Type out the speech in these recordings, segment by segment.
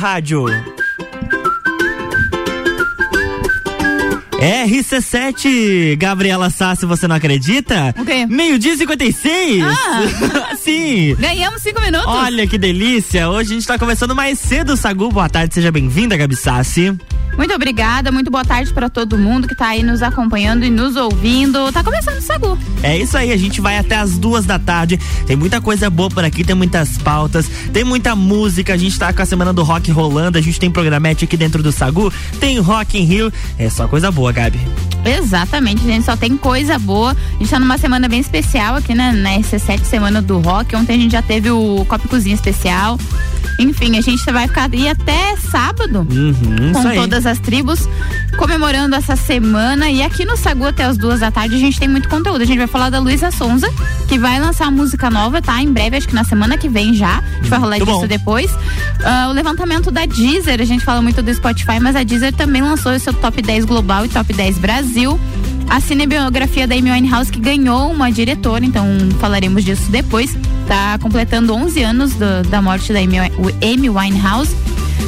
rádio. RC7, Gabriela Sassi, você não acredita? O quê? Meio-dia e 56. Ah. Sim. Ganhamos cinco minutos. Olha que delícia. Hoje a gente tá começando mais cedo, Sagu. Boa tarde, seja bem-vinda, Gabi Sassi. Muito obrigada, muito boa tarde para todo mundo que tá aí nos acompanhando e nos ouvindo. Tá começando o Sagu. É isso aí, a gente vai até as duas da tarde. Tem muita coisa boa por aqui, tem muitas pautas, tem muita música. A gente tá com a semana do rock rolando, a gente tem programete aqui dentro do Sagu, tem Rock in Rio. É só coisa boa, Gabi. Exatamente, gente, só tem coisa boa. A gente tá numa semana bem especial aqui, né? Na SC7 Semana do Rock. Ontem a gente já teve o Copo Cozinha especial. Enfim, a gente vai ficar aí até sábado Uhum, com aí. Todas as tribos comemorando essa semana. E aqui no Sagu até as duas da tarde a gente tem muito conteúdo. A gente vai falar da Luísa Sonza, que vai lançar uma música nova, tá? Em breve, acho que na semana que vem já. A gente vai rolar Muito disso bom. depois. Ah, o levantamento da Deezer, a gente fala muito do Spotify, mas a Deezer também lançou o seu top 10 global e top 10 Brasil. A cinebiografia da Amy Winehouse, que ganhou uma diretora, então falaremos disso depois. Tá completando 11 anos do- da morte da Amy, Amy Winehouse.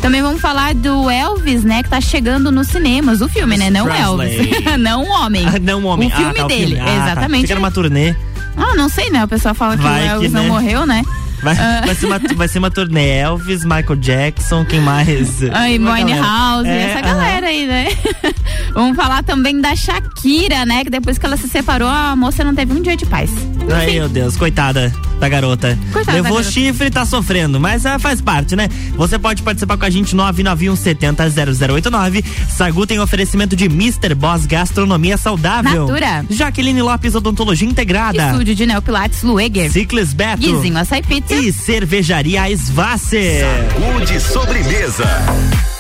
Também vamos falar do Elvis, né? Que tá chegando nos cinemas. O filme, né? Não Presley. Elvis. não o homem. Ah, não, homem. O filme ah, tá, dele, Ah, tá. exatamente. Fica numa turnê. Ah, não sei, né? O pessoal fala que Vai o que, Elvis não né? morreu, né? Vai, Ah. vai, ser uma, vai ser uma turnê. Elvis, Michael Jackson, quem mais? Ai. Winehouse, É, essa galera aí, né? Vamos falar também da Shakira, né? Que depois que ela se separou, a moça não teve um dia de paz. Ai, Enfim, meu Deus, coitada da garota. Coitada da Levou garota. chifre e tá sofrendo, mas ah, faz parte, né? Você pode participar com a gente 991 70 0089. Sagu tem oferecimento de Mr. Boss Gastronomia Saudável. Natura. Jaqueline Lopes Odontologia Integrada. estúdio de Neopilates Lueger. Ciclis Beto. Guizinho Açaí Pizza. E Cervejaria Svasser. Sagu de sobremesa.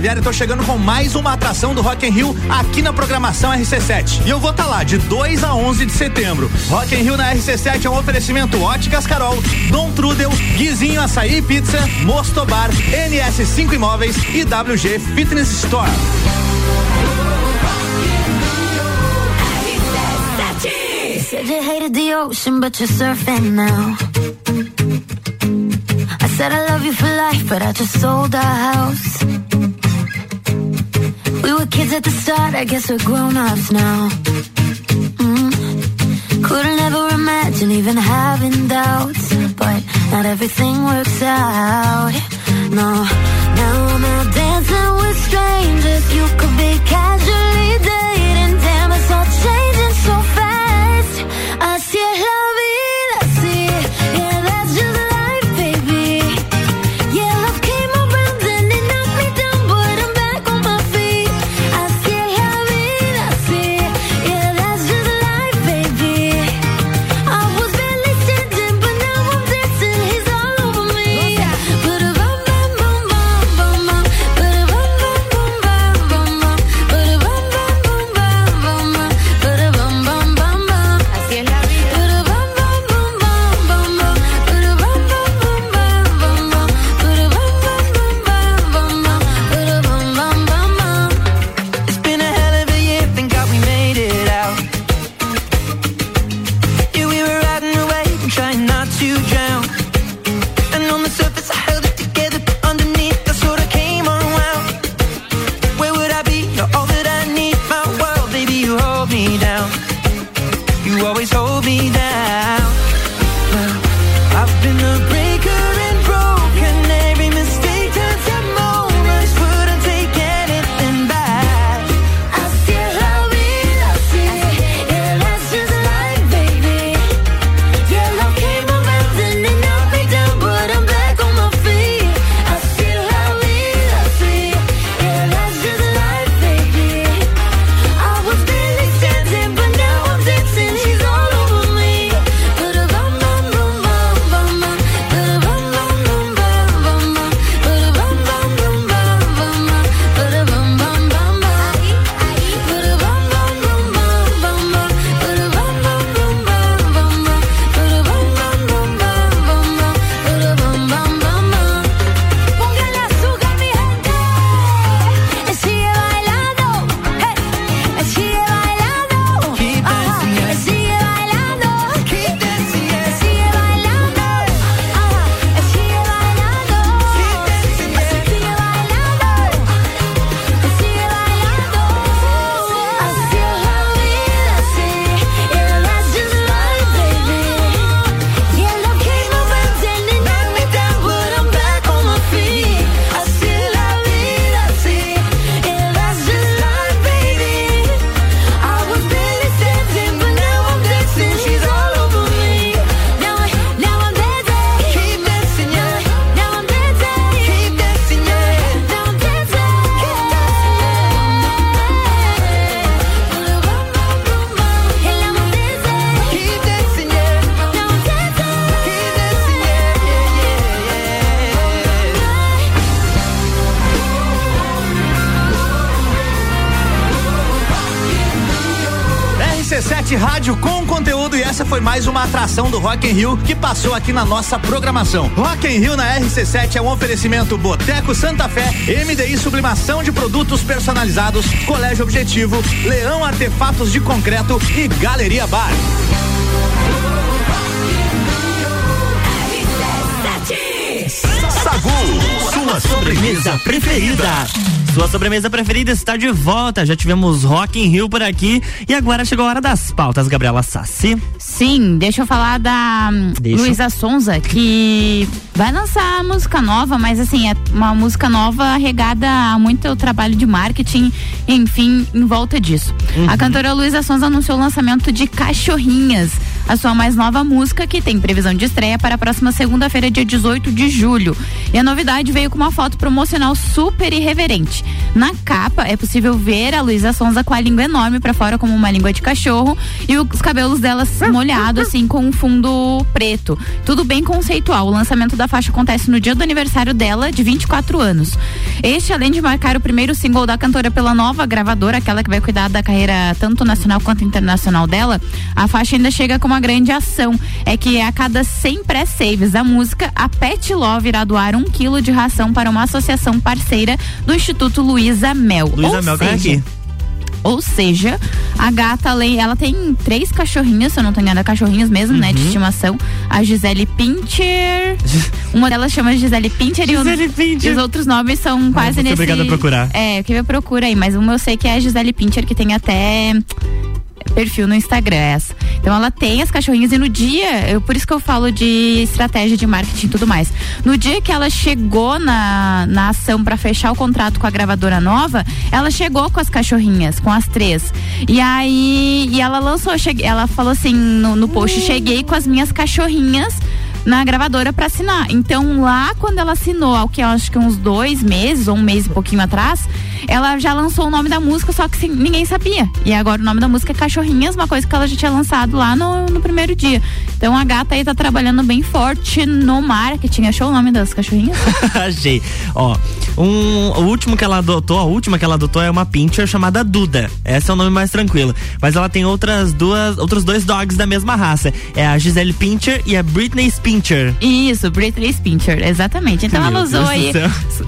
Rodoviária, tô chegando com mais uma atração do Rock in Rio aqui na programação RC7. E eu vou estar tá lá de 2 a 11 de setembro. Rock in Rio na RC7 é um oferecimento Óticas Carol, Dom Trudel, Guizinho Açaí e Pizza, Mostobar, NS5 Imóveis e WG Fitness Store. Said you hated the ocean, but you're surfing now. I said I love you for life, but I just sold our house. were kids at the start, I guess we're grown-ups now. Mm. Couldn't ever imagine even having doubts, but not everything works out. No. do Rock in Rio que passou aqui na nossa programação. Rock in Rio na RC7 é um oferecimento Boteco Santa Fé, MDI Sublimação de Produtos Personalizados, Colégio Objetivo, Leão Artefatos de Concreto e Galeria Bar. Sagu, sua sobremesa preferida. Sua sobremesa preferida está de volta. Já tivemos Rock in Rio por aqui e agora chegou a hora das pautas, Gabriela Sassi. Sim, deixa eu falar da. Hum, Luísa Sonza, que vai lançar música nova, mas assim, é uma música nova regada a muito trabalho de marketing, enfim, em volta disso. Uhum. A cantora Luísa Sonza anunciou o lançamento de Cachorrinhas, a sua mais nova música, que tem previsão de estreia para a próxima segunda-feira, dia 18 de julho. E a novidade veio com uma foto promocional super irreverente. Na capa é possível ver a Luísa Sonza com a língua enorme para fora, como uma língua de cachorro, e os cabelos dela molhados, assim, com um fundo preto. Tudo bem conceitual. O lançamento da faixa acontece no dia do aniversário dela, de 24 anos. Este, além de marcar o primeiro single da cantora pela nova gravadora, aquela que vai cuidar da carreira tanto nacional quanto internacional dela, a faixa ainda chega com uma grande ação. É que a cada 100 pré-saves da música, a Pet Love irá doar um quilo de ração para uma associação parceira do Instituto Luísa Mel. Luísa Mel tá seja, aqui. ou seja, a gata, além- ela tem três cachorrinhas, se eu não tô enganada, cachorrinhos mesmo, né, Uhum. de estimação. A Gisele Pincher. Uma delas chama Gisele Pincher e, o- Gisele Pincher. e os outros nomes são quase vou ser nesse. obrigado a procurar. É, que eu procura aí, mas uma eu sei que é a Gisele Pincher, que tem até perfil no Instagram essa. Então ela tem as cachorrinhas e no dia, eu, por isso que eu falo de estratégia de marketing e tudo mais. No dia que ela chegou na, na ação para fechar o contrato com a gravadora nova, ela chegou com as cachorrinhas, com as três. E aí, e ela lançou, cheguei, ela falou assim no, no post, cheguei com as minhas cachorrinhas na gravadora para assinar. Então lá quando ela assinou, ao que eu acho que uns dois meses ou um mês e pouquinho atrás, ela já lançou o nome da música, só que sim, ninguém sabia. E agora o nome da música é Cachorrinhas, uma coisa que ela já tinha lançado lá no, no primeiro dia. Então a gata aí tá trabalhando bem forte no marketing. Achou o nome das cachorrinhas? Achei. Ó, um, o último que ela adotou, a última que ela adotou é uma pincher chamada Duda. Esse é o nome mais tranquilo. Mas ela tem outras duas, outros dois dogs da mesma raça. É a Gisele Pincher e a Britney Pincher. Isso, Britney Pincher, exatamente. Então Meu ela usou Deus aí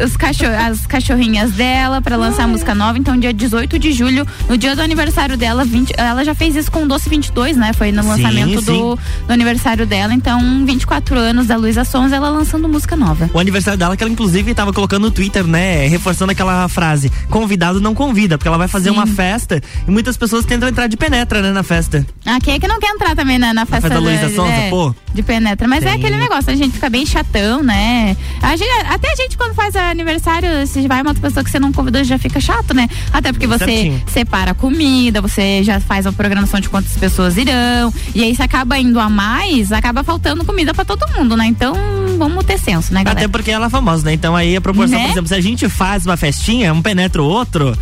os- cachorro, as cachorrinhas dela pra lançar a música nova. Então, dia 18 de julho, no dia do aniversário dela, 20, ela já fez isso com o Doce 22, né? Foi no Sim, lançamento sim. do, do aniversário dela. Então, 24 anos da Luísa Sons, ela lançando música nova. O aniversário dela, que ela inclusive tava colocando no Twitter, né? Reforçando aquela frase: convidado não convida, porque ela vai fazer Sim. uma festa e muitas pessoas tentam entrar de penetra, né, na festa. Ah, quem é que não quer entrar também na, na festa festa da Luísa Sonza, é, pô? De penetra. Mas é Tem. aquele negócio, a gente fica bem chatão, né? A gente, até a gente, quando faz aniversário, se vai uma outra pessoa que você não convidou, já fica chato, né? Até porque você Certinho. separa a comida, você já faz a programação de quantas pessoas irão. E aí, se acaba indo a mais, acaba faltando comida pra todo mundo, né? Então, vamos ter senso, né, galera? Até porque ela é famosa, né? Então aí a proporção, Né? por exemplo, se a gente faz uma festinha, um penetra o outro,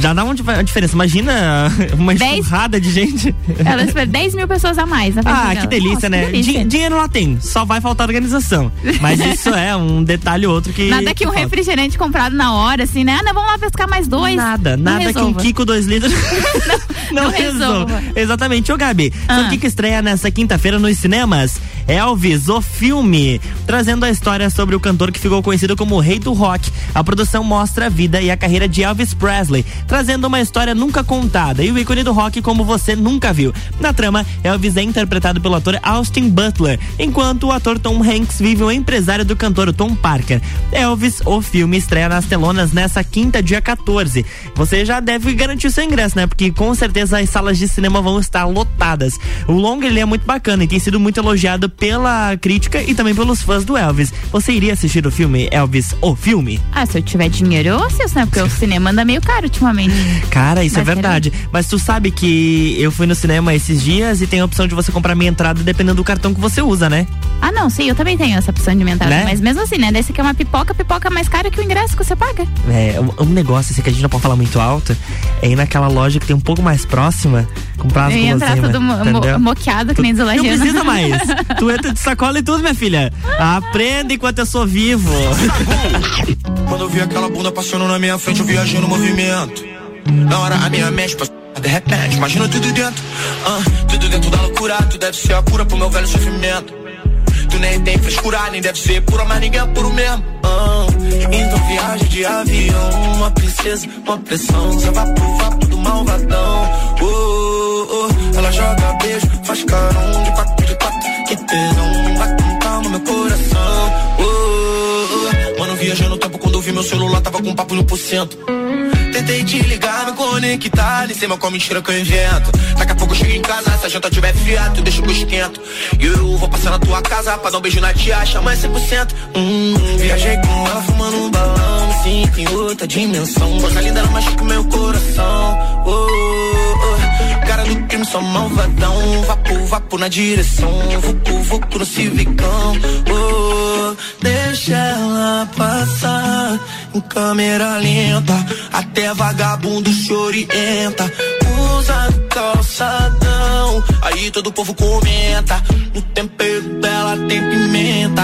já dá uma dif- diferença. Imagina uma enxurrada de gente. Ela espera 10 mil pessoas a mais. na festa Ah, que delícia, Nossa, né? que delícia. Din- dinheiro lá tem, só vai faltar organização. Mas isso é um detalhe ou outro que. Nada que um falta. refrigerante comprado na hora, assim, né? Ah, não, vamos lá pescar mais dois. Nada, Não nada que um resolva. Kiko 2 litros não, não resolva. resolva. Exatamente. Ô, Gabi, sabe Ah. o que, que estreia nessa quinta-feira nos cinemas? Elvis, o filme, trazendo a história sobre o cantor que ficou conhecido como o rei do rock. A produção mostra a vida e a carreira de Elvis Presley, trazendo uma história nunca contada e o ícone do rock como você nunca viu. Na trama, Elvis é interpretado pelo ator Austin Butler, enquanto o ator Tom Hanks vive o empresário do cantor Tom Parker. Elvis, o filme, estreia nas telonas nessa quinta, dia 14. Você já deve garantir seu ingresso, né? Porque com certeza as salas de cinema vão estar lotadas. O longa ele é muito bacana e tem sido muito elogiado pela crítica e também pelos fãs do Elvis. Você iria assistir o filme Elvis, o filme? Ah, se eu tiver dinheiro, eu assisto, né? Porque o cinema anda meio caro ultimamente. Cara, isso Mas é verdade. Mas tu sabe que eu fui no cinema esses dias e tem a opção de você comprar minha entrada dependendo do cartão que você usa, né? Ah, não, sim, eu também tenho essa opção de minha entrada. Né? Mas mesmo assim, né? Desse aqui é uma pipoca, pipoca é mais cara que o ingresso que você paga. É, um, um negócio assim que a gente não pode falar muito alto é ir naquela loja que tem um pouco mais próxima, comprar as eu ia entrar todo mo- moqueado, que nem Não deslajando. precisa mais. tu entra de sacola e tudo, minha filha. Aprenda enquanto eu sou vivo. Quando eu vi aquela bunda passando na minha frente, eu viajei no movimento. Na hora a minha mente passou, de repente, imagina tudo dentro. ah, tudo dentro da loucura, tu deve ser a cura pro meu velho sofrimento. Tu nem tem frescura, nem deve ser pura, mas ninguém é puro mesmo. ah. então viagem de avião, uma princesa, uma pressão. Você vai pro vapo do malvadão. Oh, oh. Ela joga beijo, faz carão de quatro de quatro. Que tesão, viajei no tempo quando vi meu celular, tava com papo no por cento. Tentei te ligar, me conectar, nem sei mais qual mentira que eu invento. Daqui a pouco eu chego em casa, se a janta tiver fria, tu deixa que eu esquento. E eu vou passar na tua casa pra dar um beijo na tia, chama 100%. Hum, viajei com ela fumando um balão, me sinto em outra dimensão. Coisa linda, ela machuca meu coração. Oh, crime treme só malvadão. Vapo, vapo na direção. Vucu, vucu no civicão. Oh, deixa ela passar em câmera lenta. Até vagabundo se orienta. Usa calçadão. Aí todo o povo comenta. No tempero dela tem pimenta.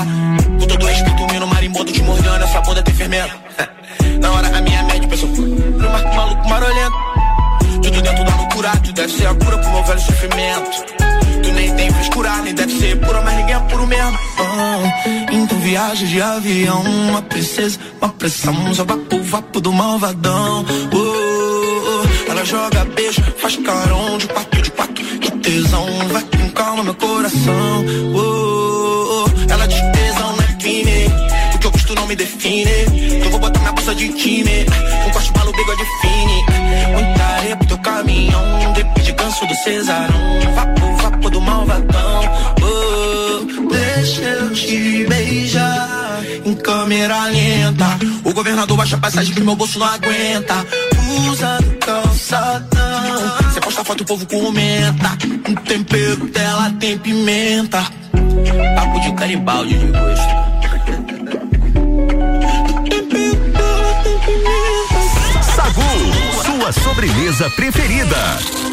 Com todo respeito, meu marimbondo te mordendo. Essa bunda tem fermento. Na hora a minha média pensou. No marco maluco marolento. Tudo dentro da loucura, tu deve ser a cura pro meu velho sofrimento. Tu nem tem frescura, nem deve ser pura, mas ninguém é puro mesmo. Ah, então viagem de avião, uma princesa, uma pressão, só vapo, vapo do malvadão. Oh, oh, oh. Ela joga beijo, faz carão de quatro, de quatro, que tesão, vai com calma meu coração. Oh, oh, oh. Ela diz tesão não é crime, o que eu gosto não me define. Então vou botar minha bolsa de time, um corte malu, bigode fine. Do Cesarão. Vapo, vapo do malvadão. Oh, deixa eu te beijar em câmera lenta. O governador baixa a passagem que meu bolso não aguenta. Usa do calçadão. Você posta foto, o povo comenta. O tempero dela tem pimenta. Papo de caribaldi de gosto. Sagu, sua sobremesa preferida.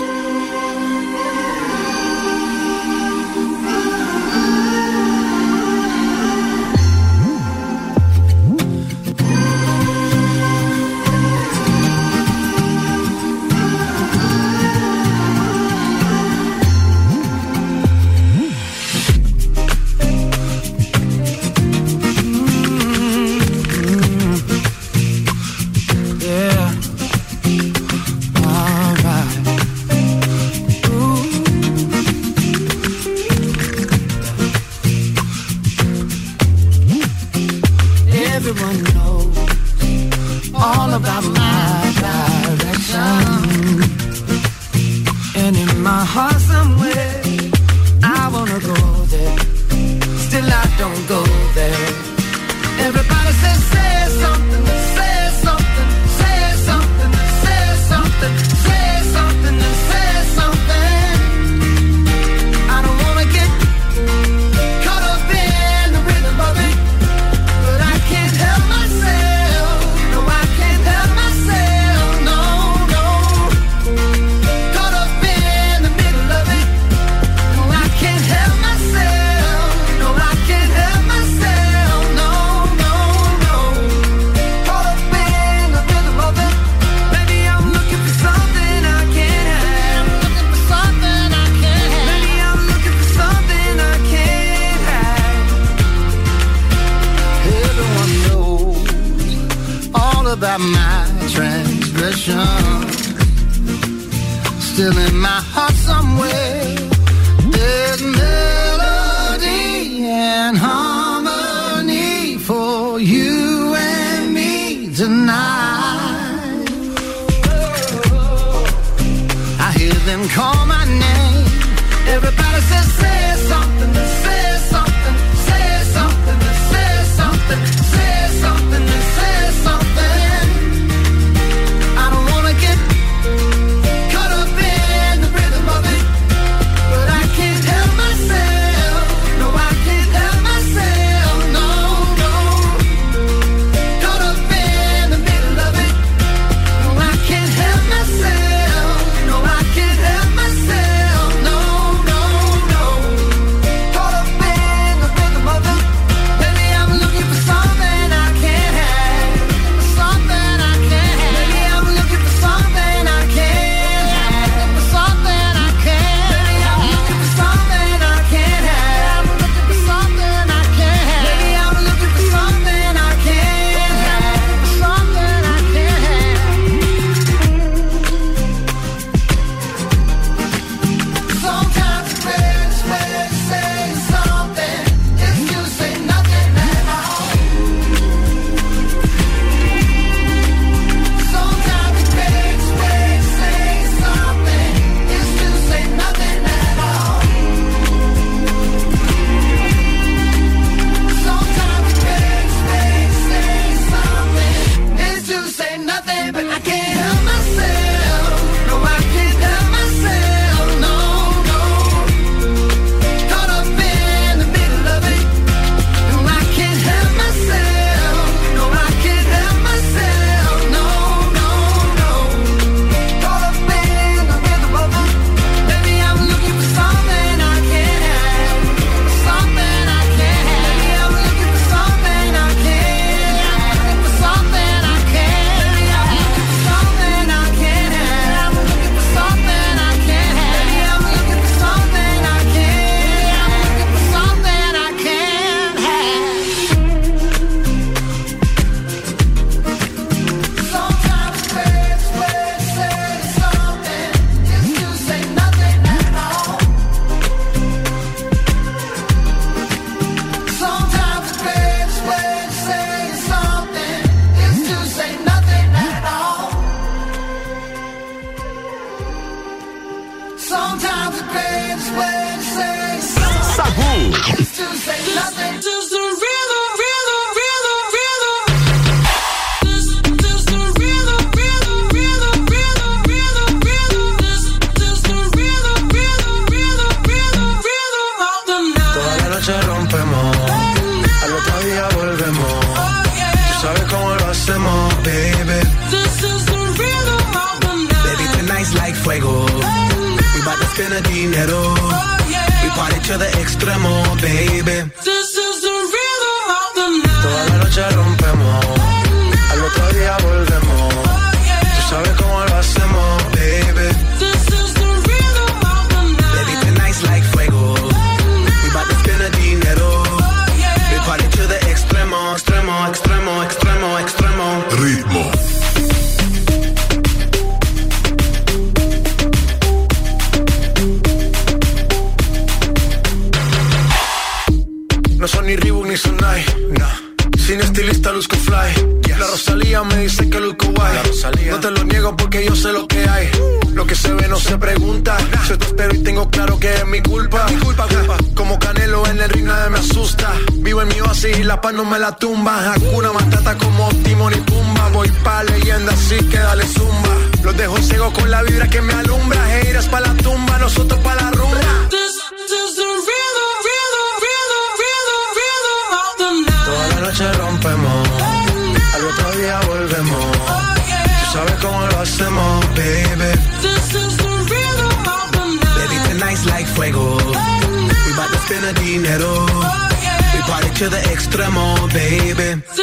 Still in my heart la paz no me la tumba. Hakuna Matata como Timon y Pumba. Voy pa' leyenda así que dale zumba. Los dejo ciego con la vibra que me alumbra. Heiras pa' la tumba, nosotros pa' la rumba. This is the rhythm, rhythm, rhythm, rhythm, rhythm of the night. Toda la noche rompemos, al otro día volvemos. Tú sabes cómo lo hacemos, baby. This is the rhythm of the night. Baby, tonight's like fuego. We bout to spend the dinero. We party to the extremo, baby.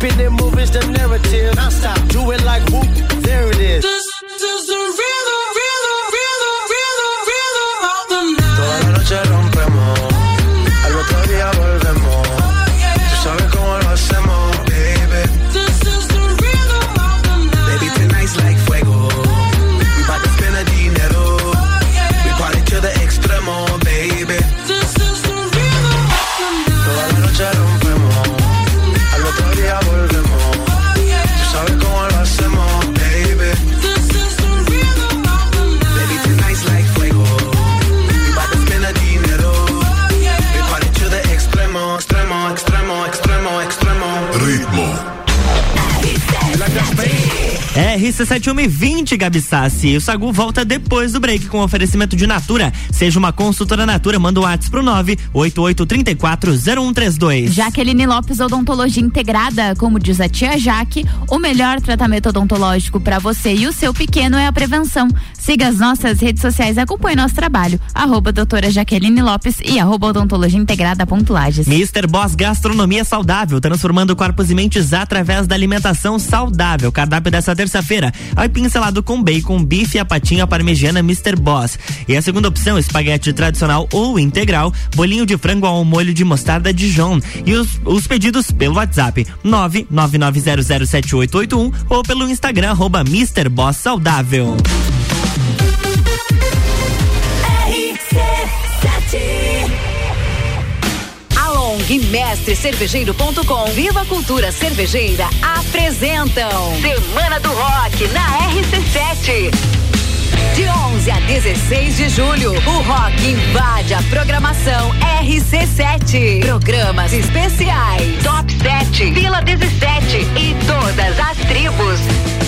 Keeping it moving's the narrative. Non stop, do it like whoop, RC7120, Gabi Sassi. O Sagu volta depois do break com oferecimento de Natura. Seja uma consultora Natura, manda o WhatsApp pro 988340132. Jaqueline Lopes Odontologia Integrada, como diz a tia Jaque, o melhor tratamento odontológico para você e o seu pequeno é a prevenção. Siga as nossas redes sociais e acompanhe nosso trabalho. Arroba doutora Jaqueline Lopes e arroba odontologia integrada ponto Lages. Mr. Boss Gastronomia Saudável, transformando corpos e mentes através da alimentação saudável. Cardápio dessa terça-feira, aipim salado com bacon, bife e a patinha parmegiana Mr. Boss. E a segunda opção, espaguete tradicional ou integral, bolinho de frango ao molho de mostarda Dijon. E os, os pedidos pelo WhatsApp 999007881 ou pelo Instagram arroba Mr. Boss Saudável. E Viva Cultura Cervejeira apresentam Semana do Rock na RC7. De 11 a 16 de julho, o rock invade a programação RC7. Programas especiais, Top 7, Vila 17 e todas as tribos.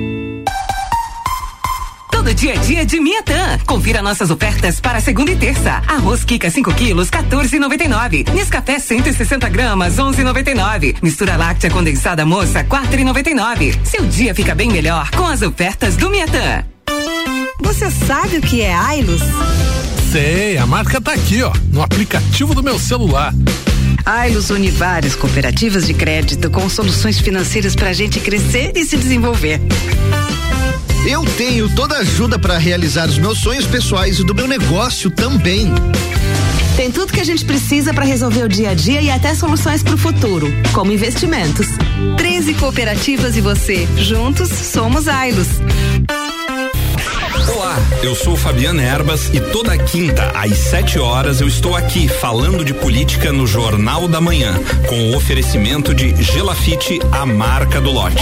Todo dia a dia de Miatã. Confira nossas ofertas para segunda e terça. Arroz Kika 5 quilos, 14,99. Nescafé 160 gramas, 11,99. Mistura láctea condensada moça, 4,99. Seu dia fica bem melhor com as ofertas do Miatã. Você sabe o que é Ailos? Sei, a marca tá aqui, ó, no aplicativo do meu celular. Ailos une várias cooperativas de crédito com soluções financeiras para a gente crescer e se desenvolver. Eu tenho toda a ajuda para realizar os meus sonhos pessoais e do meu negócio também. Tem tudo que a gente precisa para resolver o dia a dia e até soluções para o futuro, como investimentos. 13 cooperativas e você. Juntos somos Ailos. Olá, eu sou Fabiana Erbas e toda quinta às 7 horas eu estou aqui falando de política no Jornal da Manhã, com o oferecimento de Gelafite, a marca do lote.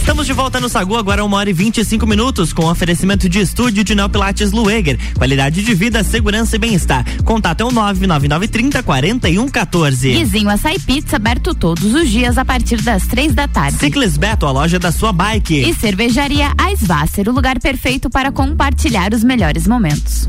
Estamos de volta no Sagu, agora uma hora e 25 minutos, com oferecimento de estúdio de Neopilates Lueger. Qualidade de vida, segurança e bem-estar. Contato é o 99930 4114. Guizinho Açaí Pizza aberto todos os dias a partir das três da tarde. Ciclis Beto, a loja da sua bike. E cervejaria Aisvasser, o lugar perfeito para compartilhar os melhores momentos.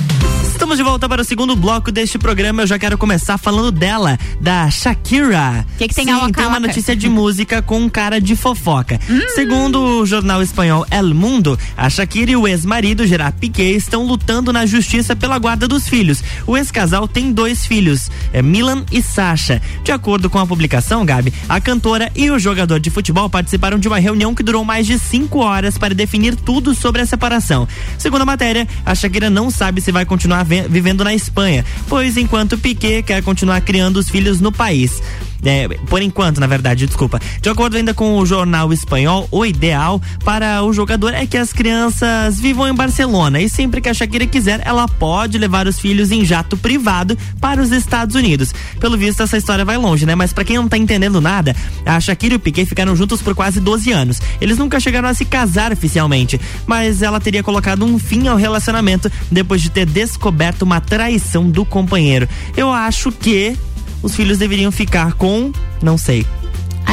Estamos de volta para o segundo bloco deste programa. Eu já quero começar falando dela, da Shakira. Que que tem Sim, a Waka tem uma notícia de música com um cara de fofoca. Segundo o jornal espanhol El Mundo, a Shakira e o ex-marido Gerard Piquet estão lutando na justiça pela guarda dos filhos. O ex-casal tem dois filhos, é Milan e Sasha. De acordo com a publicação, Gabi, a cantora e o jogador de futebol participaram de uma reunião que durou mais de cinco horas para definir tudo sobre a separação. Segundo a matéria, a Shakira não sabe se vai continuar vivendo na Espanha, pois enquanto Piquet quer continuar criando os filhos no país. É, por enquanto, na verdade, desculpa. De acordo ainda com o jornal espanhol, o ideal para o jogador é que as crianças vivam em Barcelona e sempre que a Shakira quiser, ela pode levar os filhos em jato privado para os Estados Unidos. Pelo visto, essa história vai longe, né? Mas para quem não tá entendendo nada, a Shakira e o Piquet ficaram juntos por quase 12 anos. Eles nunca chegaram a se casar oficialmente, mas ela teria colocado um fim ao relacionamento depois de ter descoberto uma traição do companheiro. Eu acho que os filhos deveriam ficar com, não sei.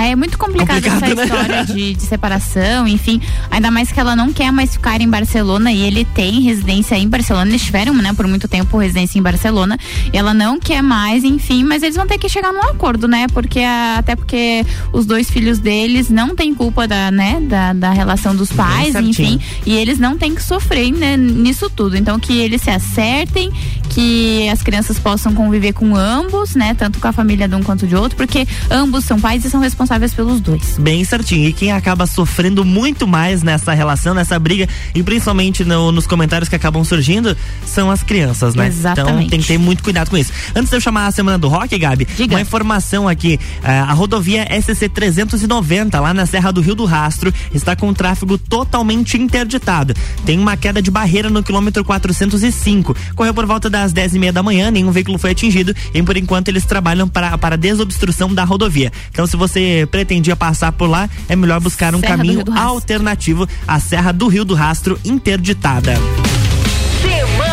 É muito Complicado, essa né? história de, de separação, enfim. Ainda mais que ela não quer mais ficar em Barcelona e ele tem residência em Barcelona. Eles tiveram, né, por muito tempo residência em Barcelona. E ela não quer mais, enfim, mas eles vão ter que chegar num acordo, né? Porque até porque os dois filhos deles não têm culpa da, né, da, da relação dos pais, enfim. E eles não têm que sofrer né, nisso tudo. Então que eles se acertem, que as crianças possam conviver com ambos, né? Tanto com a família de um quanto de outro, porque ambos são pais e são responsáveis pelos dois. Bem certinho. E quem acaba sofrendo muito mais nessa relação, nessa briga, e principalmente no- nos comentários que acabam surgindo, são as crianças, né? Então Exatamente. tem que ter muito cuidado com isso. Antes de eu chamar a semana do rock, Gabi, uma informação aqui. ah, a rodovia SC 390, lá na Serra do Rio do Rastro, está com o tráfego totalmente interditado. Tem uma queda de barreira no quilômetro 405. Correu por volta das 10 e meia da manhã, nenhum veículo foi atingido e por enquanto eles trabalham para, para desobstrução da rodovia. Então, se você pretendia passar por lá, é melhor buscar um Serra caminho alternativo à Serra do Rio do Rastro interditada. Semana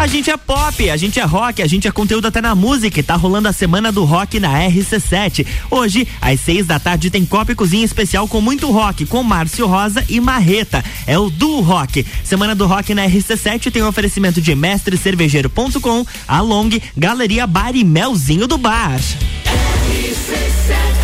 A gente é pop, a gente é rock, a gente é conteúdo até na música e tá rolando a semana do rock na RC7. Hoje, às seis da tarde, tem Copa e Cozinha especial com muito rock, com Márcio Rosa e Marreta. É o Duo Rock. Semana do Rock na RC7 tem um oferecimento de mestrecervejeiro.com, Along, Galeria Bar e Melzinho do Bar. RC7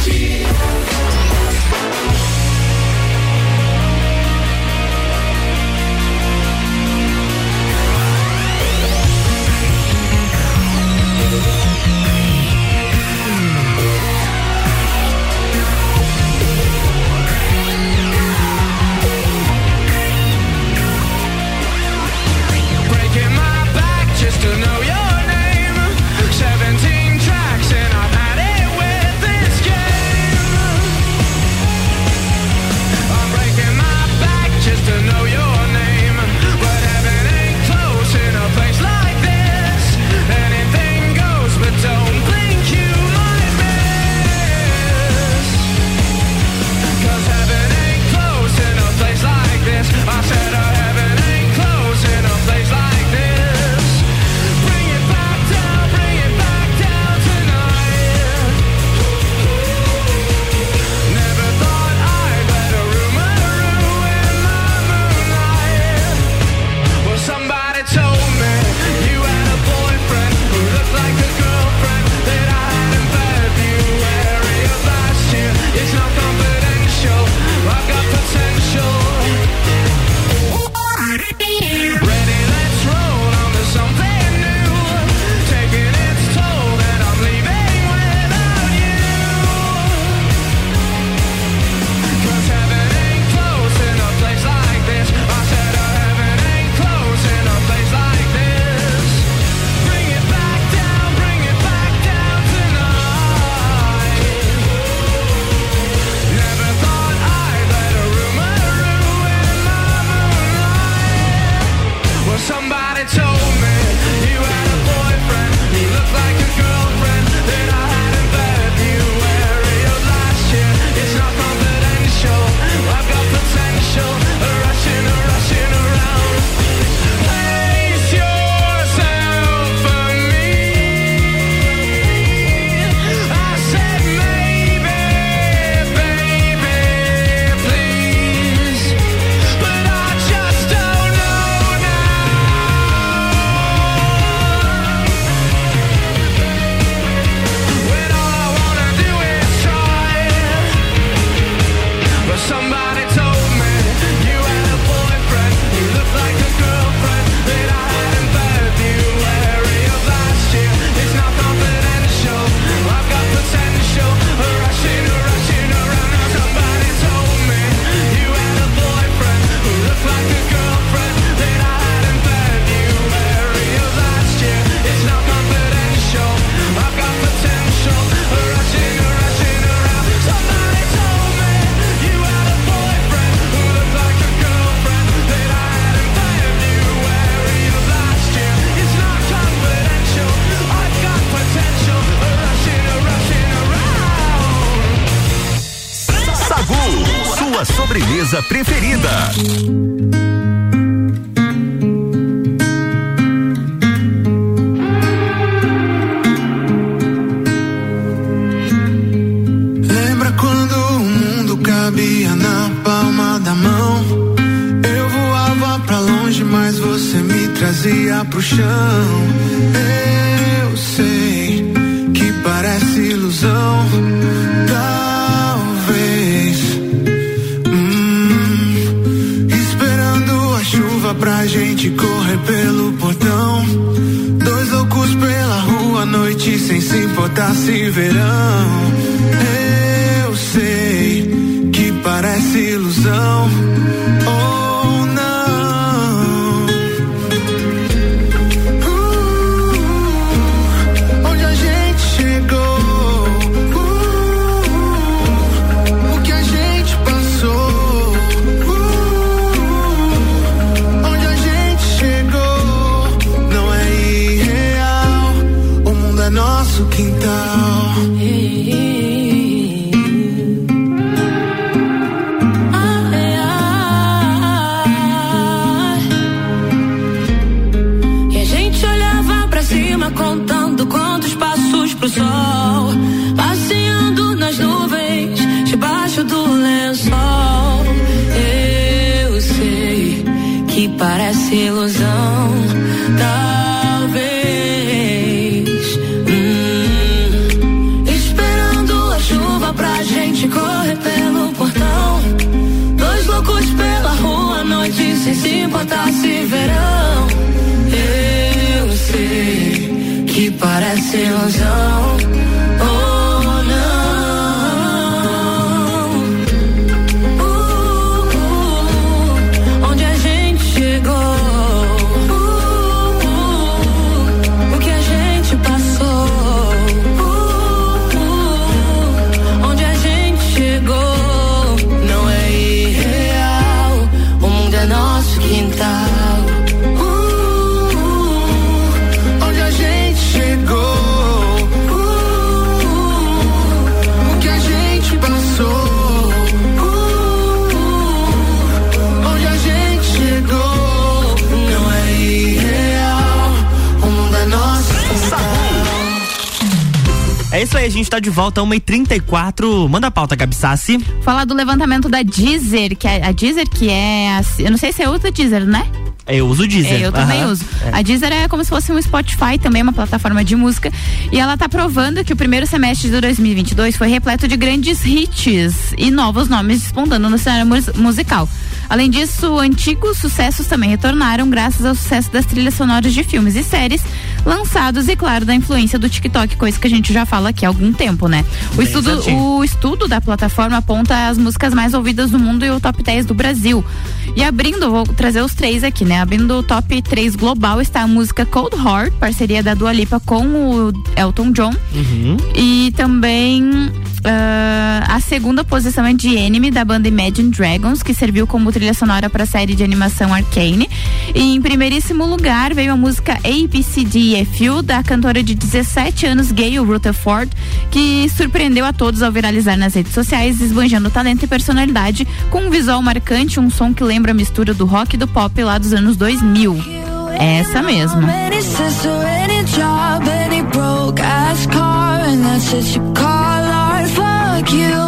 de volta, 1h34. Manda a pauta, Gabi Sassi. Falar do levantamento da Deezer, que é a Deezer que é, a, eu não sei se é outra Deezer, né? Eu uso o Deezer. É, eu também Aham. uso. É. A Deezer é como se fosse um Spotify, também uma plataforma de música. E ela tá provando que o primeiro semestre de 2022 foi repleto de grandes hits e novos nomes despontando no cenário mus- musical. Além disso, antigos sucessos também retornaram graças ao sucesso das trilhas sonoras de filmes e séries lançados e, claro, da influência do TikTok, coisa que a gente já fala aqui há algum tempo, né? O Bem estudo, certinho. o estudo da plataforma aponta as músicas mais ouvidas do mundo e o top 10 do Brasil. E abrindo, vou trazer os três aqui, né? Abrindo o top 3 global está a música Cold Heart, parceria da Dua Lipa com o Elton John. Uhum. E também ah, a segunda posição é de Enemy, da banda Imagine Dragons, que serviu como trilha sonora para a série de animação Arcane. E em primeiríssimo lugar veio a música ABCDFU, da cantora de 17 anos, Gayle Rutherford, que surpreendeu a todos ao viralizar nas redes sociais, esbanjando talento e personalidade, com um visual marcante, um som que lembra a mistura do rock e do pop lá dos anos 2000. É essa mesmo. You, any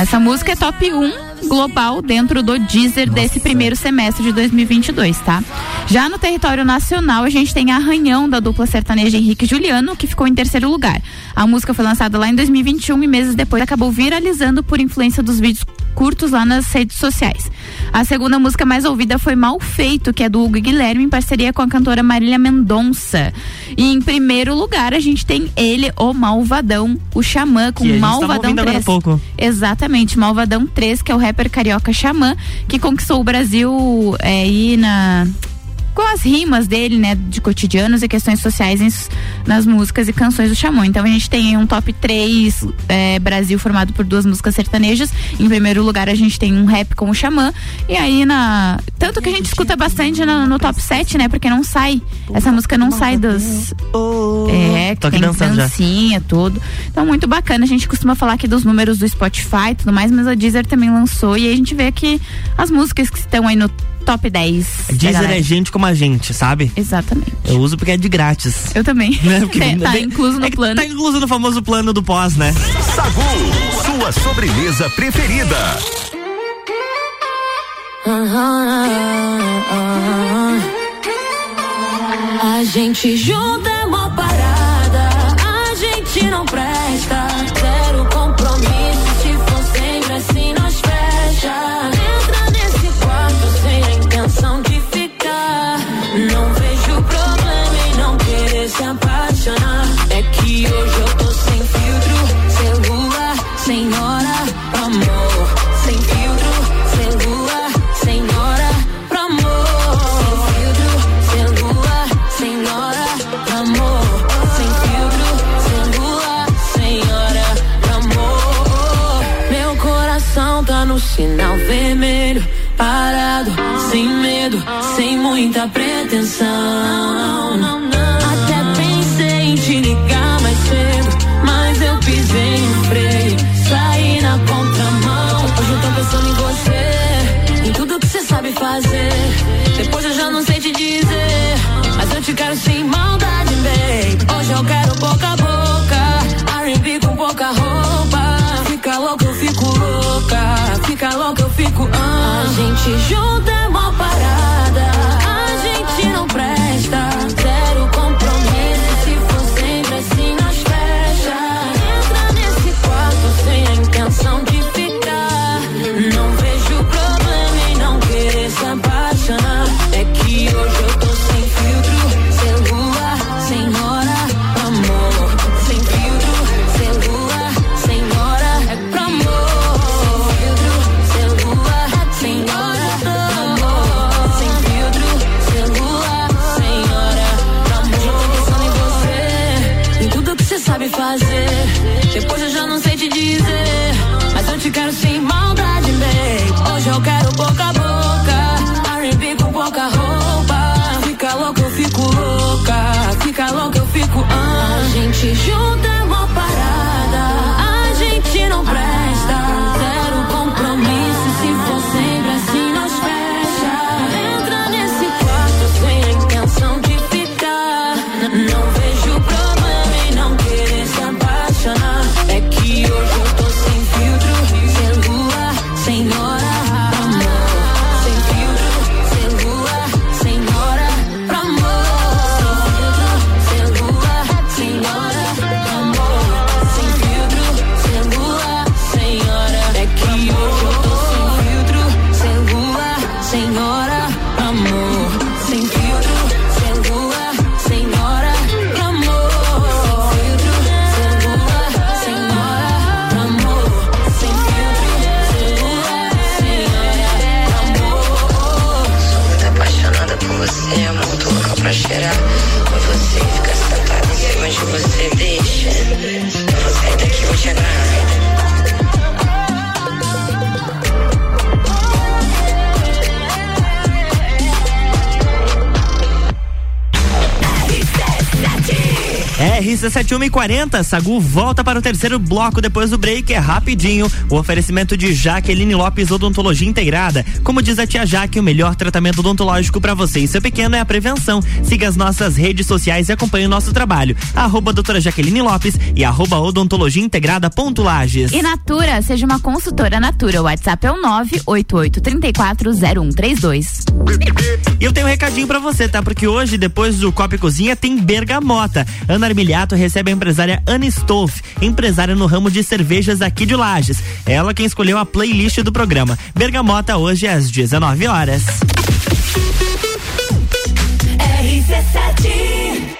Essa música é top 1 global dentro do Deezer desse primeiro semestre de 2022, tá? Já no território nacional, a gente tem Arranhão da dupla sertaneja Henrique Juliano, que ficou em terceiro lugar. A música foi lançada lá em 2021 e meses depois acabou viralizando por influência dos vídeos curtos lá nas redes sociais. A segunda música mais ouvida foi Mal Feito, que é do Hugo Guilherme, em parceria com a cantora Marília Mendonça. E em primeiro lugar, a gente tem ele, o Malvadão, o Xamã, com Que tava Malvadão ouvindo agora há 3. pouco. Exatamente, Malvadão 3, que é o rapper carioca Xamã, que conquistou o Brasil é, aí na. Com as rimas dele, né, de cotidianos e questões sociais em- nas músicas e canções do Xamã. Então a gente tem um top 3 é, Brasil formado por duas músicas sertanejas. Em primeiro lugar, a gente tem um rap com o Xamã. E aí na. Tanto que a gente escuta bastante no, no top 7, né? Porque não sai. Essa música não sai dos. É, que tem já. dancinha, tudo. Então, muito bacana. A gente costuma falar aqui dos números do Spotify e tudo mais, mas a Deezer também lançou. E aí a gente vê aqui as músicas que estão aí no top 10. da Deezer é gente como a gente, sabe? Exatamente. Eu uso porque é de grátis. Eu também. Né? Porque Tem- tá vem- incluso no é plano. Tá incluso no famoso plano do pós, né? Sagu, sua sobremesa preferida. A gente junta muita pretensão. Até pensei em te ligar mais cedo, mas eu pisei no freio, saí na contramão. Hoje eu tô pensando em você, em tudo que você sabe fazer. Depois eu já não sei te dizer, mas eu te quero sem maldade, babe. Hoje eu quero boca a boca, R&B com pouca roupa. Fica louco, eu fico louca, fica louca, eu fico. ah. A gente junta RC7140, Sagu volta para o terceiro bloco depois do break, é rapidinho. O oferecimento de Jaqueline Lopes Odontologia Integrada. Como diz a tia Jaque, o melhor tratamento odontológico para você e seu pequeno é a prevenção. Siga as nossas redes sociais e acompanhe o nosso trabalho. Arroba doutora Jaqueline Lopes e arroba odontologia integrada ponto Lages. E Natura, seja uma consultora Natura. O WhatsApp é o 988340132. E eu tenho um recadinho pra você, tá? Porque hoje, depois do Copa e Cozinha, tem Bergamota. Ana Armiliato recebe a empresária Ana Stolf, empresária no ramo de cervejas aqui de Lages. Ela quem escolheu a playlist do programa. Bergamota hoje às 19 horas. RC7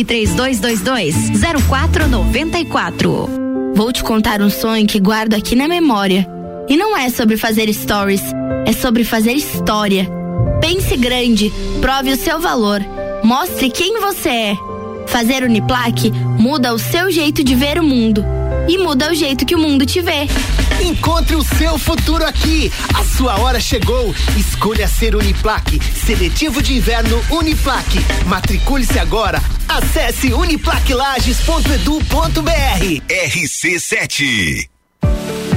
3222 0494. Vou te contar um sonho que guardo aqui na memória. E não é sobre fazer stories, é sobre fazer história. Pense grande, prove o seu valor, mostre quem você é. Fazer Uniplaque muda o seu jeito de ver o mundo e muda o jeito que o mundo te vê. Encontre o seu futuro aqui. A sua hora chegou. Escolha ser Uniplaque. Seletivo de inverno Uniplaque. Matricule-se agora. Acesse uniplaquilages.edu.br. RC7.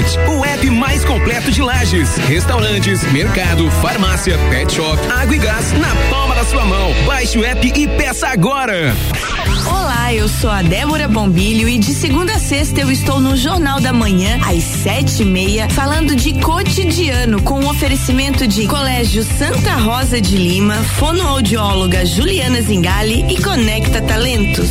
Munch, o app mais completo de lajes, restaurantes, mercado, farmácia, pet shop, água e gás na palma da sua mão. Baixe o app e peça agora. Olá, eu sou a Débora Bombilho e de segunda a sexta eu estou no Jornal da Manhã, às sete e meia, falando de cotidiano, com o oferecimento de Colégio Santa Rosa de Lima, fonoaudióloga Juliana Zingali e Conecta Talentos.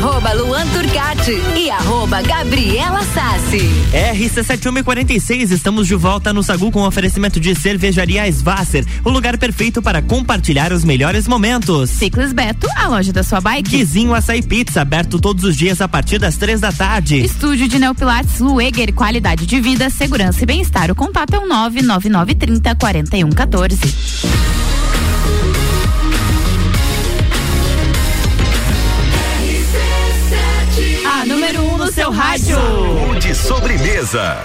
Arroba Luan Turcati e arroba Gabriela Sassi. RC7146, estamos de volta no Sagu com oferecimento de cervejaria Svasser, o lugar perfeito para compartilhar os melhores momentos. Ciclis Beto, a loja da sua bike. Guizinho Açaí Pizza, aberto todos os dias a partir das três da tarde. Estúdio de Neopilates Lueger, qualidade de vida, segurança e bem-estar. O contato é o 99930 4114. Seu rádio. De sobremesa.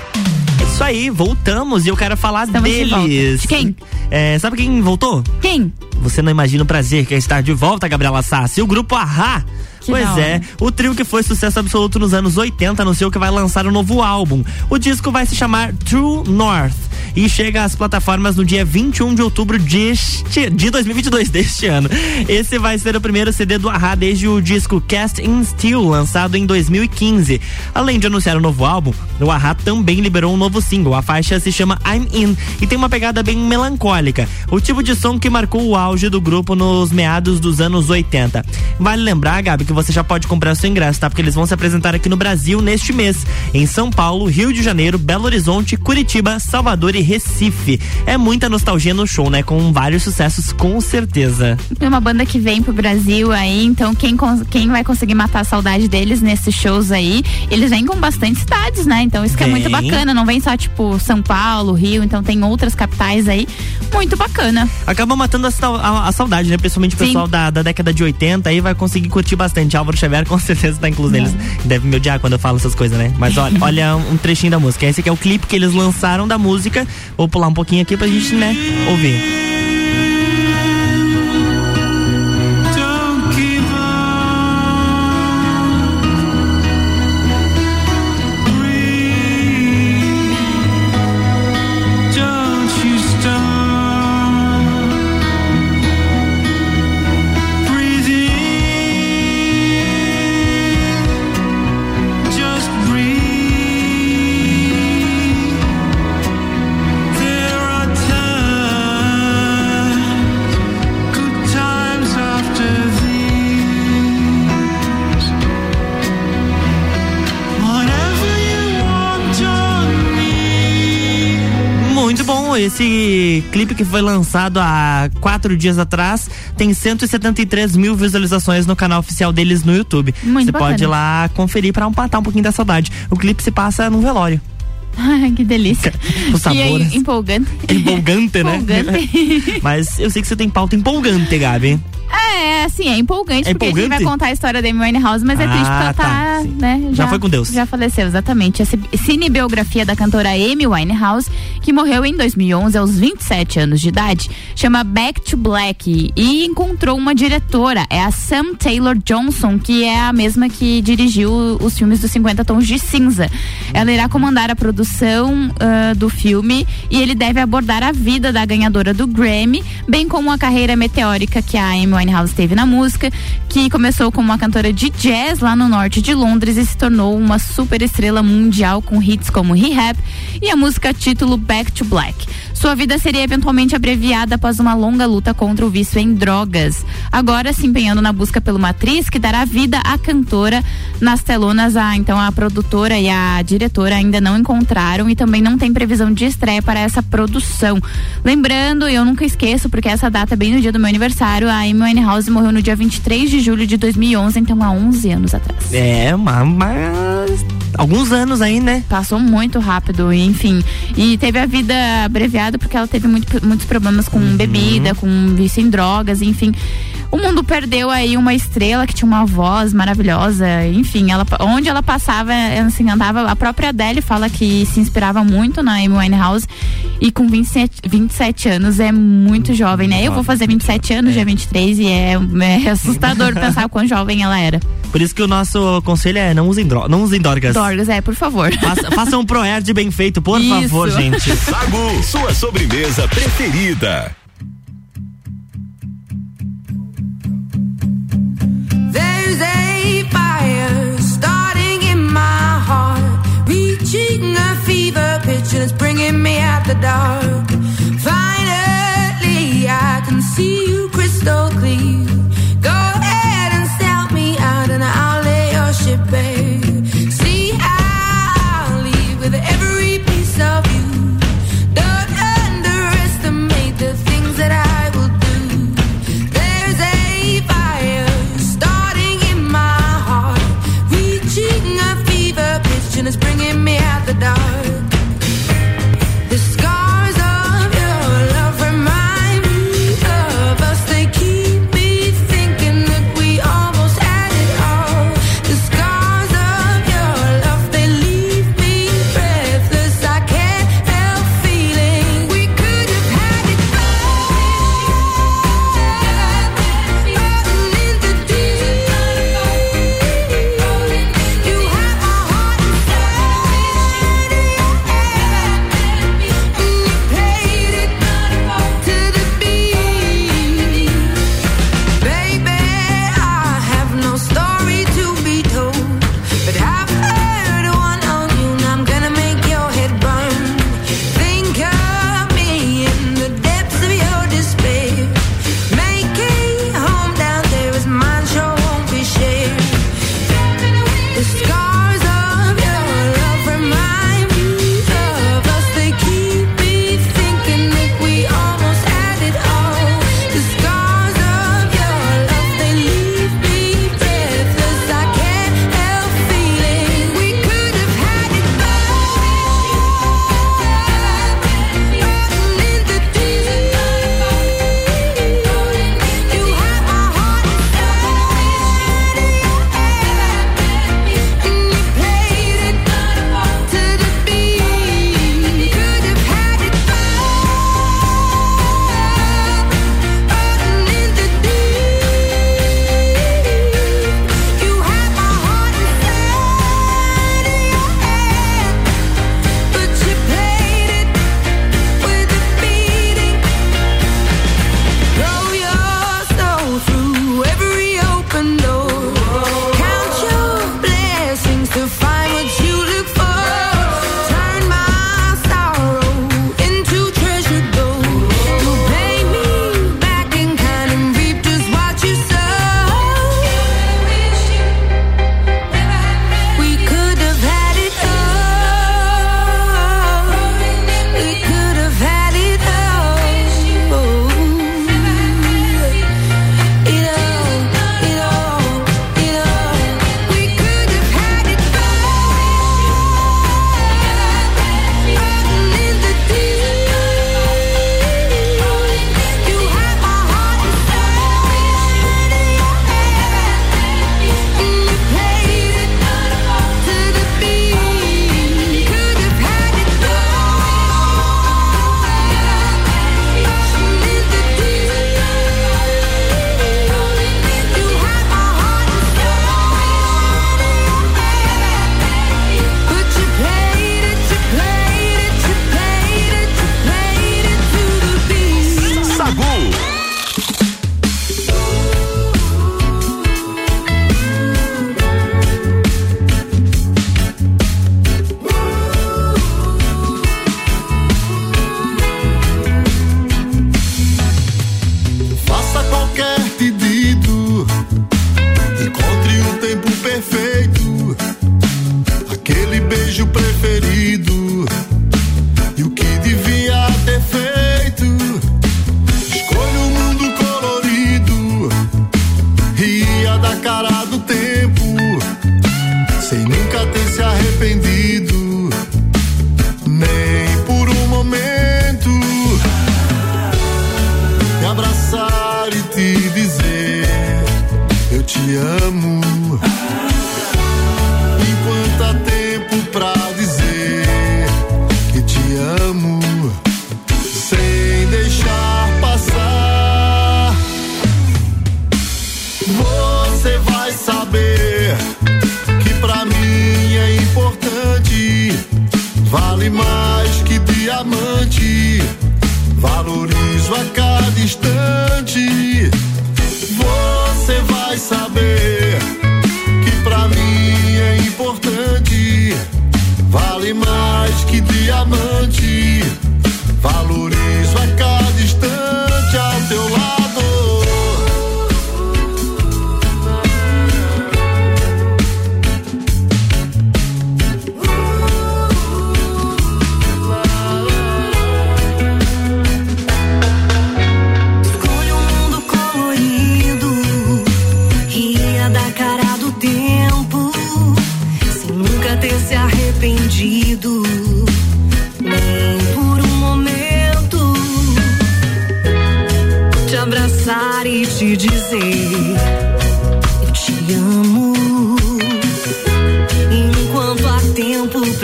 Isso aí, voltamos e eu quero falar Estamos deles. De quem? É, sabe quem voltou? Quem? Você não imagina o prazer que é estar de volta, Gabriela Sassi. O grupo. Que pois é, o trio que foi sucesso absoluto nos anos 80 anunciou que vai lançar um novo álbum. O disco vai se chamar True North e chega às plataformas no dia 21 de outubro deste, de 2022, deste ano. Esse vai ser o primeiro CD do Ahá desde o disco Cast in Steel, lançado em 2015. Além de anunciar o novo álbum, o Ahá também liberou um novo single. A faixa se chama I'm In e tem uma pegada bem melancólica. O tipo de som que marcou o auge do grupo nos meados dos anos 80. Vale lembrar, Gabi, que você já pode comprar seu ingresso, tá? Porque eles vão se apresentar aqui no Brasil neste mês, em São Paulo, Rio de Janeiro, Belo Horizonte, Curitiba, Salvador e Recife. É muita nostalgia no show, né? Com vários sucessos, com certeza. Tem uma banda que vem pro Brasil aí, então quem, quem vai conseguir matar a saudade deles nesses shows aí, eles vêm com bastante cidades, né? Então isso que é muito bacana, não vem só tipo São Paulo, Rio, então tem outras capitais aí, muito bacana. Acaba matando a, a- a saudade, né? Principalmente o pessoal da, da década de 80 aí vai conseguir curtir bastante. Álvaro Xavier com certeza tá incluso neles. Deve me odiar quando eu falo essas coisas, né? Mas olha, olha um trechinho da música. Esse aqui é o clipe que eles lançaram da música. Vou pular um pouquinho aqui pra gente, né, ouvir. Esse clipe que foi lançado há quatro dias atrás tem 173 mil visualizações no canal oficial deles no YouTube. Muito Você bacana. pode ir lá conferir pra matar um pouquinho da saudade. O clipe se passa num velório. Que delícia. O sabor. E aí, empolgante. Empolgante, né? Empolgante. Mas eu sei que você tem pauta empolgante, Gabi. É, assim, é empolgante, É porque a gente vai contar a história da Amy Winehouse, mas é triste porque Ah, ela tá, tá, né? Já foi com Deus. Já faleceu, exatamente. A ci- cinebiografia da cantora Amy Winehouse, que morreu em 2011 aos 27 anos de idade, chama Back to Black e encontrou uma diretora, é a Sam Taylor Johnson, que é a mesma que dirigiu os filmes dos 50 Tons de Cinza. Ela irá comandar a produção ah, do filme e ele deve abordar a vida da ganhadora do Grammy, bem como a carreira meteórica que a Amy Winehouse teve na música, que começou como uma cantora de jazz lá no norte de Londres e se tornou uma super estrela mundial com hits como Rehab e a música título Back to Black. Sua vida seria eventualmente abreviada após uma longa luta contra o vício em drogas. Agora se empenhando na busca por uma atriz que dará vida à cantora nas telonas, a, então a produtora e a diretora ainda não encontraram e também não tem previsão de estreia para essa produção. Lembrando, eu nunca esqueço, porque essa data é bem no dia do meu aniversário, a Amy Winehouse morreu no dia 23 de julho de 2011, então há 11 anos atrás. É, mas, alguns anos aí, né? Passou muito rápido, enfim. E teve a vida abreviada porque ela teve muito- muitos problemas com Uhum. bebida, com vício em drogas, enfim. O mundo perdeu aí uma estrela que tinha uma voz maravilhosa, enfim, ela, onde ela passava, assim, andava, a própria Adele fala que se inspirava muito na Amy Winehouse e com 27, 27 anos é muito jovem, né? Eu vou fazer 27 anos, dia 23 e é, é assustador pensar quão jovem ela era. Por isso que o nosso conselho é não usem, dro não usem drogas. Dorgas, é, por favor. Faça, faça um ProErd bem feito, por Isso. favor, gente. Sagu, sua sobremesa preferida. Dark. Finally, I can see you crystal clear.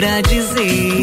Pra dizer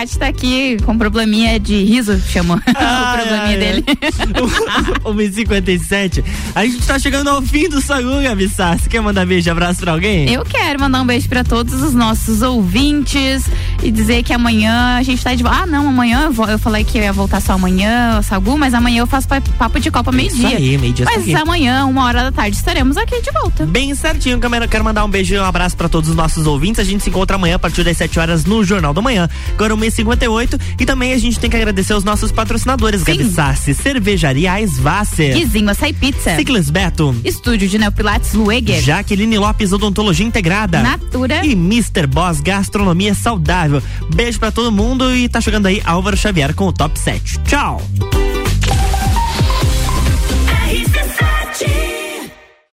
o Lua Turcati tá aqui com probleminha de riso, chamou o probleminha dele. 1h57. A gente tá chegando ao fim do Sagu, Gabi Sá. Você quer mandar beijo e abraço pra alguém? Eu quero mandar um beijo pra todos os nossos ouvintes e dizer que amanhã a gente tá de volta. Ah, não, amanhã eu, vou- eu falei que eu ia voltar só amanhã, Sagu, mas amanhã eu faço pa- papo de Copa meio-dia. Meio-dia tá Mas amanhã, uma hora da tarde, estaremos aqui de volta. Bem certinho, Câmera. Quero mandar um beijo e um abraço pra todos os nossos ouvintes. A gente se encontra amanhã a partir das 7 horas no Jornal da Manhã. Agora 1h58. E também a gente tem que agradecer os nossos patrocinadores: Gabi Sassi, Cervejaria Svasser, Guizinho Açaí Pizza. Ciclis Beto, Estúdio de Neopilates Lueger. Jaqueline Lopes Odontologia Integrada, Natura e Mr. Boss Gastronomia Saudável. Beijo pra todo mundo e tá chegando aí Álvaro Xavier com o Top 7. Tchau!